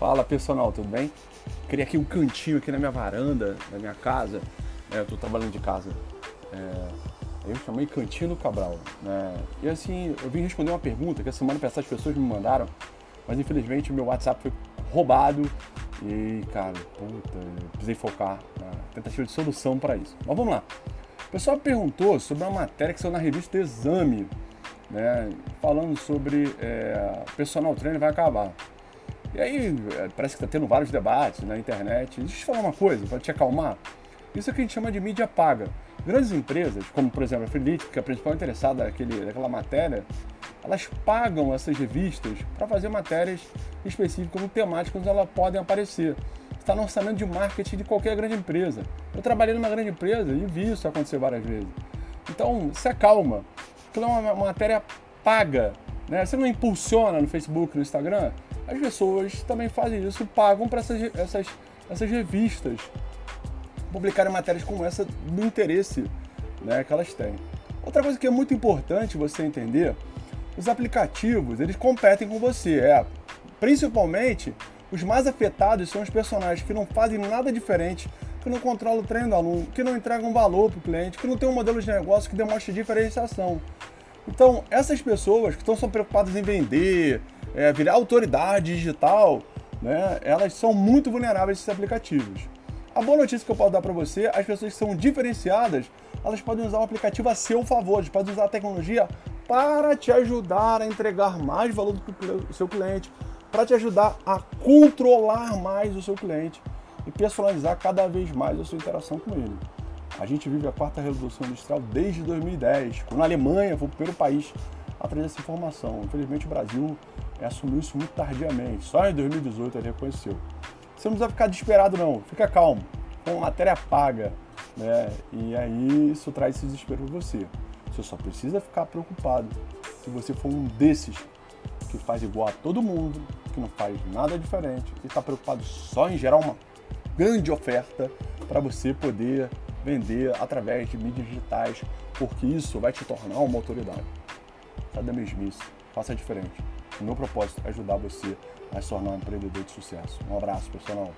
Fala pessoal, tudo bem? Queria aqui um cantinho aqui na minha varanda, na minha casa. É, eu tô trabalhando de casa. É, eu chamei Cantinho Cabral. Né? E assim, eu vim responder uma pergunta que a semana passada as pessoas me mandaram, mas infelizmente o meu WhatsApp foi roubado e, cara, puta, precisei focar na tentativa de solução para isso. Mas vamos lá. O pessoal perguntou sobre uma matéria que saiu na revista Exame, né, falando sobre é, personal trainer vai acabar. E aí, é, parece que está tendo vários debates na internet. Deixa eu te falar uma coisa, para te acalmar. Isso é o que a gente chama de mídia paga. Grandes empresas, como por exemplo a Freelite, que é a principal interessada naquele, naquela matéria, elas pagam essas revistas para fazer matérias específicas como temáticas onde elas podem aparecer. Está no orçamento de marketing de qualquer grande empresa. Eu trabalhei numa grande empresa e vi isso acontecer várias vezes. Então, se acalma. Aquilo é uma matéria paga. Né? Você não impulsiona no Facebook, no Instagram, as pessoas também fazem isso, pagam para essas, essas, essas revistas publicarem matérias como essa do interesse né, que elas têm. Outra coisa que é muito importante você entender, os aplicativos, eles competem com você. É, principalmente, os mais afetados são os personagens que não fazem nada diferente, que não controlam o treino do aluno, que não entregam valor para o cliente, que não tem um modelo de negócio que demonstre diferenciação. Então, essas pessoas que estão só preocupadas em vender, é, virar autoridade digital, né, elas são muito vulneráveis a esses aplicativos. A boa notícia que eu posso dar para você, as pessoas que são diferenciadas, elas podem usar o aplicativo a seu favor, elas podem usar a tecnologia para te ajudar a entregar mais valor do seu cliente, para te ajudar a controlar mais o seu cliente e personalizar cada vez mais a sua interação com ele. A gente vive a quarta revolução industrial desde 2010, quando a Alemanha foi o primeiro país a trazer essa informação. Infelizmente o Brasil assumiu isso muito tardiamente, só em 2018 ele reconheceu. Você não precisa ficar desesperado não, fica calmo, com matéria paga, né? E aí isso traz esse desespero para você. Você só precisa ficar preocupado se você for um desses que faz igual a todo mundo, que não faz nada diferente e está preocupado só em gerar uma grande oferta para você poder vender através de mídias digitais, porque isso vai te tornar uma autoridade. Sai da mesmice, faça diferente. O meu propósito é ajudar você a se tornar um empreendedor de sucesso. Um abraço, pessoal.